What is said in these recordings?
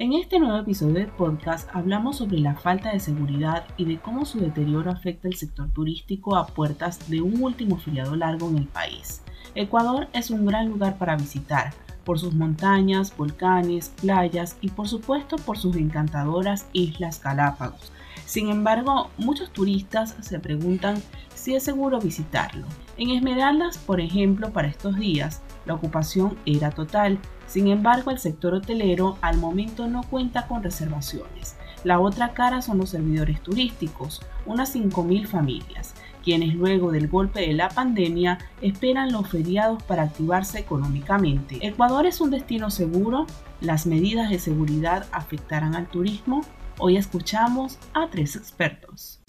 En este nuevo episodio del podcast hablamos sobre la falta de seguridad y de cómo su deterioro afecta el sector turístico a puertas de un último feriado largo en el país. Ecuador es un gran lugar para visitar, por sus montañas, volcanes, playas y por supuesto por sus encantadoras Islas Galápagos. Sin embargo, muchos turistas se preguntan si es seguro visitarlo. En Esmeraldas, por ejemplo, para estos días, la ocupación era total sin embargo, el sector hotelero al momento no cuenta con reservaciones. La otra cara son los servidores turísticos, unas 5.000 familias, quienes luego del golpe de la pandemia esperan los feriados para activarse económicamente. ¿Ecuador es un destino seguro? ¿Las medidas de seguridad afectarán al turismo? Hoy escuchamos a tres expertos.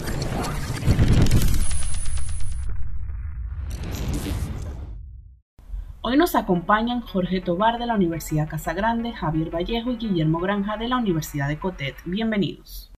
Hoy nos acompañan Jorge Tobar de la Universidad Casagrande, Javier Vallejo y Guillermo Granja de la Universidad de Cotet. Bienvenidos.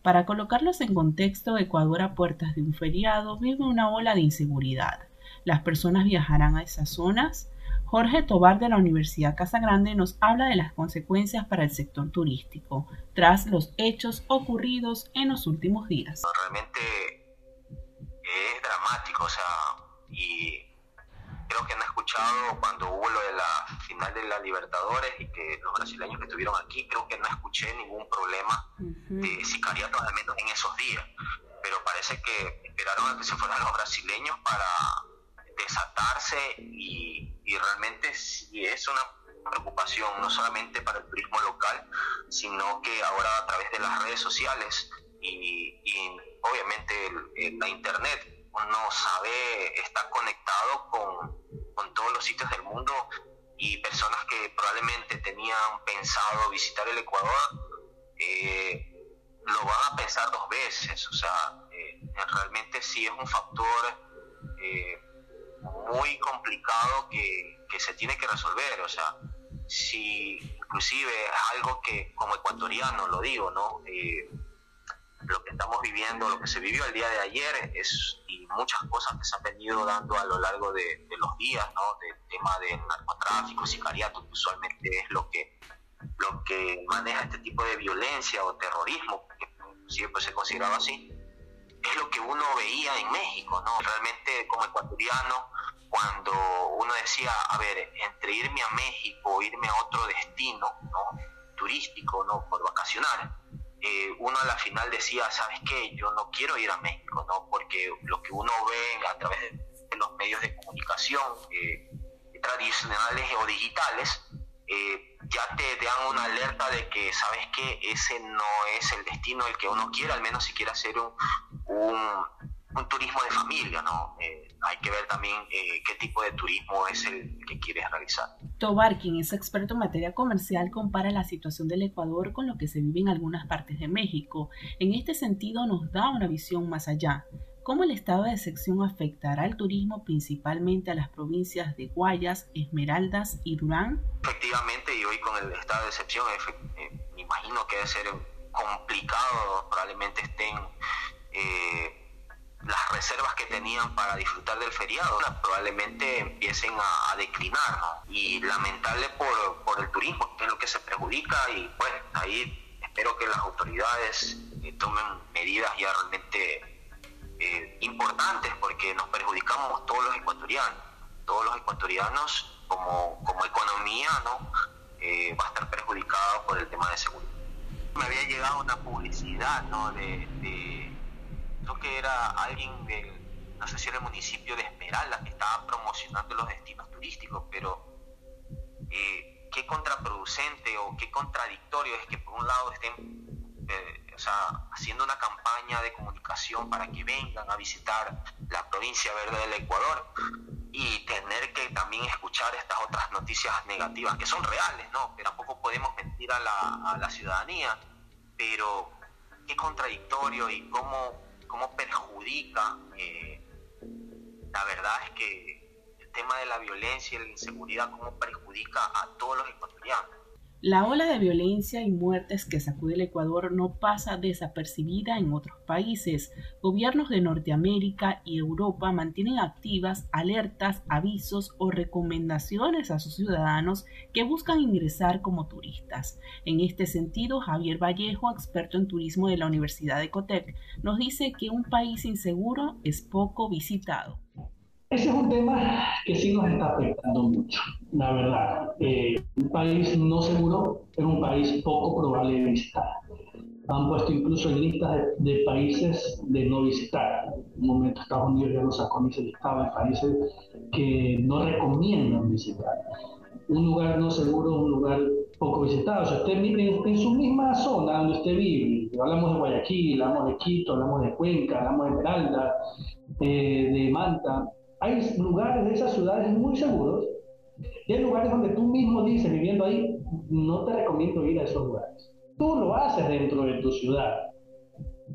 Para colocarlos en contexto, Ecuador a puertas de un feriado vive una ola de inseguridad. ¿Las personas viajarán a esas zonas? Jorge Tobar de la Universidad Casagrande nos habla de las consecuencias para el sector turístico tras los hechos ocurridos en los últimos días. Realmente es dramático, o sea, y creo que han escuchado cuando hubo lo de la final de la Libertadores y que los brasileños que estuvieron aquí, creo que no escuché ningún problema de sicariato, al menos en esos días. Pero parece que esperaron a que se fueran los brasileños para desatarse y, y realmente sí es una preocupación no solamente para el turismo local, sino que ahora a través de las redes sociales y, obviamente la internet. Uno sabe, está conectado con, todos los sitios del mundo y personas que probablemente tenían pensado visitar el Ecuador, eh, lo van a pensar dos veces. O sea, eh, realmente sí es un factor eh, muy complicado que, que, se tiene que resolver. O sea, si inclusive es algo que como ecuatoriano lo digo, ¿no? lo que estamos viviendo, lo que se vivió el día de ayer es, y muchas cosas que se han venido dando a lo largo de, los días, ¿no? Del tema del narcotráfico, sicariato, que usualmente es lo que, lo que maneja este tipo de violencia o terrorismo, que siempre se consideraba así, es lo que uno veía en México, ¿no? Realmente como ecuatoriano, cuando uno decía, a ver, entre irme a México o irme a otro destino, ¿no? Turístico, ¿no? Por vacacionar, eh, uno a la final decía, ¿sabes qué? Yo no quiero ir a México, ¿no? Porque lo que uno ve a través de los medios de comunicación eh, tradicionales o digitales, eh, ya te, dan una alerta de que, ¿sabes qué? Ese no es el destino el que uno quiere, al menos si quiere hacer un, un, turismo de familia, ¿no? hay que ver también qué tipo de turismo es el que quieres realizar. Tobar, quien es experto en materia comercial, compara la situación del Ecuador con lo que se vive en algunas partes de México. En este sentido, nos da una visión más allá. ¿Cómo el estado de sección afectará el turismo principalmente a las provincias de Guayas, Esmeraldas y Durán? Efectivamente, y hoy con el estado de excepción, eh, me imagino que debe ser complicado, probablemente estén eh, las reservas que tenían para disfrutar del feriado probablemente empiecen a, declinar y lamentable por, por, el turismo que es lo que se perjudica y pues ahí espero que las autoridades eh, tomen medidas ya realmente eh, importantes porque nos perjudicamos todos los ecuatorianos todos los ecuatorianos como, como economía no seguridad. Me había llegado una publicidad, ¿no? De, que era alguien del, no sé si era el municipio de Esmeralda, que estaba promocionando los destinos turísticos, pero eh, qué contraproducente o qué contradictorio es que por un lado estén eh, o sea, haciendo una campaña de comunicación para que vengan a visitar la provincia verde del Ecuador y tener que también escuchar estas otras noticias negativas que son reales, ¿no? Que tampoco podemos mentir a la, ciudadanía, pero qué contradictorio y cómo, cómo perjudica. Eh, la verdad es que el tema de la violencia y la inseguridad, cómo perjudica a todos los ecuatorianos. La ola de violencia y muertes que sacude el Ecuador no pasa desapercibida en otros países. Gobiernos de Norteamérica y Europa mantienen activas alertas, avisos o recomendaciones a sus ciudadanos que buscan ingresar como turistas. En este sentido, Javier Vallejo, experto en turismo de la Universidad de Cotec, nos dice que un país inseguro es poco visitado. Ese es un tema que sí nos está afectando mucho, la verdad. Eh, un país no seguro es un país poco probable de visitar. Han puesto incluso en listas de, países de no visitar. En un momento Estados Unidos ya lo sacó en ese listado de países que no recomiendan visitar. Un lugar no seguro un lugar poco visitado. O sea, usted en, en su misma zona donde usted vive, hablamos de Guayaquil, hablamos de Quito, hablamos de Cuenca, hablamos de Esmeralda, eh, de Manta, hay lugares de esas ciudades muy seguros y hay lugares donde tú mismo dices, viviendo ahí, no te recomiendo ir a esos lugares. Tú lo haces dentro de tu ciudad.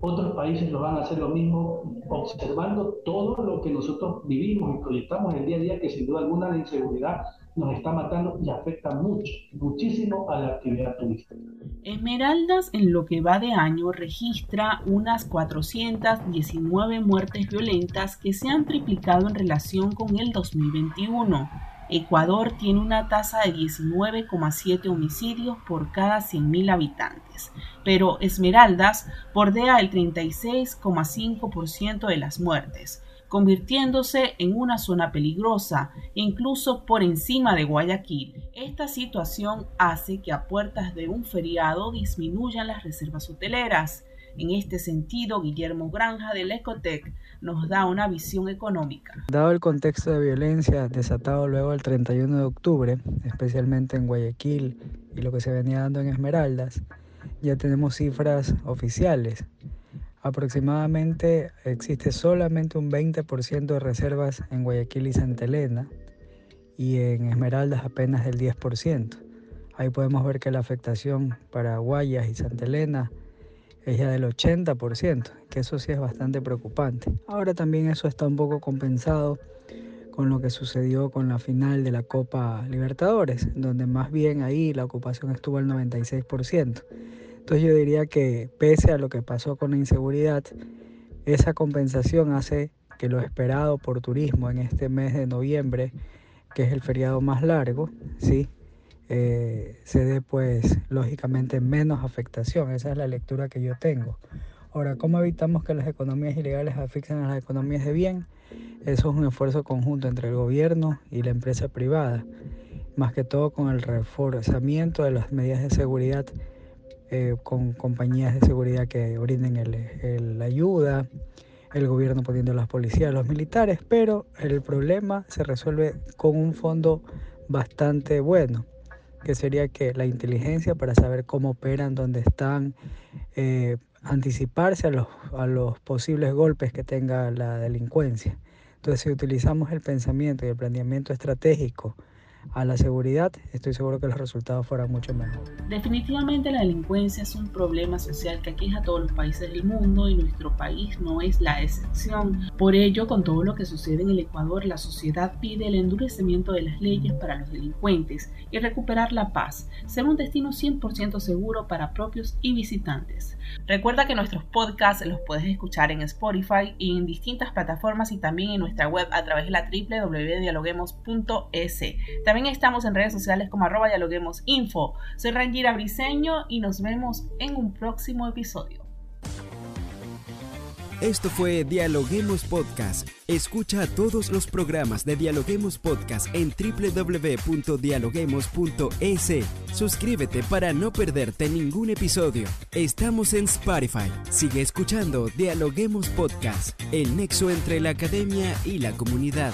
Otros países lo van a hacer lo mismo, observando todo lo que nosotros vivimos y proyectamos el día a día, que sin duda alguna la inseguridad nos está matando y afecta mucho, muchísimo a la actividad turística. Esmeraldas en lo que va de año registra unas 419 muertes violentas que se han triplicado en relación con el 2021. Ecuador tiene una tasa de 19,7 homicidios por cada 100.000 habitantes, pero Esmeraldas bordea el 36,5% de las muertes, convirtiéndose en una zona peligrosa, incluso por encima de Guayaquil. Esta situación hace que a puertas de un feriado disminuyan las reservas hoteleras. En este sentido, Guillermo Granja del Ecotec nos da una visión económica. Dado el contexto de violencia desatado luego del 31 de octubre, especialmente en Guayaquil y lo que se venía dando en Esmeraldas, ya tenemos cifras oficiales Aproximadamente existe solamente un 20% de reservas en Guayaquil y Santa Elena y en Esmeraldas apenas el 10%. Ahí podemos ver que la afectación para Guayas y Santa Elena es ya del 80%, que eso sí es bastante preocupante. Ahora también eso está un poco compensado con lo que sucedió con la final de la Copa Libertadores, donde más bien ahí la ocupación estuvo al 96%. Entonces yo diría que pese a lo que pasó con la inseguridad, esa compensación hace que lo esperado por turismo en este mes de noviembre, que es el feriado más largo, ¿sí? Eh, se dé pues lógicamente menos afectación. Esa es la lectura que yo tengo. Ahora, ¿cómo evitamos que las economías ilegales afecten a las economías de bien? Eso es un esfuerzo conjunto entre el gobierno y la empresa privada, más que todo con el reforzamiento de las medidas de seguridad eh, con compañías de seguridad que brinden la ayuda, el gobierno poniendo las policías, los militares, pero el problema se resuelve con un fondo bastante bueno, que sería que la inteligencia para saber cómo operan, dónde están, eh, anticiparse a los, a los posibles golpes que tenga la delincuencia. Entonces, si utilizamos el pensamiento y el planeamiento estratégico, a la seguridad, estoy seguro que los resultados fueran mucho mejores. Definitivamente la delincuencia es un problema social que aqueja a todos los países del mundo y nuestro país no es la excepción. Por ello, con todo lo que sucede en el Ecuador, la sociedad pide el endurecimiento de las leyes para los delincuentes y recuperar la paz, ser un destino 100% seguro para propios y visitantes. Recuerda que nuestros podcasts los puedes escuchar en Spotify y en distintas plataformas y también en nuestra web a través de la www.dialoguemos.es. También estamos en redes sociales como arroba dialoguemosinfo. Soy Rangira Briseño y nos vemos en un próximo episodio. Esto fue Dialoguemos Podcast. Escucha todos los programas de Dialoguemos Podcast en www.dialoguemos.es. Suscríbete para no perderte ningún episodio. Estamos en Spotify. Sigue escuchando Dialoguemos Podcast, el nexo entre la academia y la comunidad.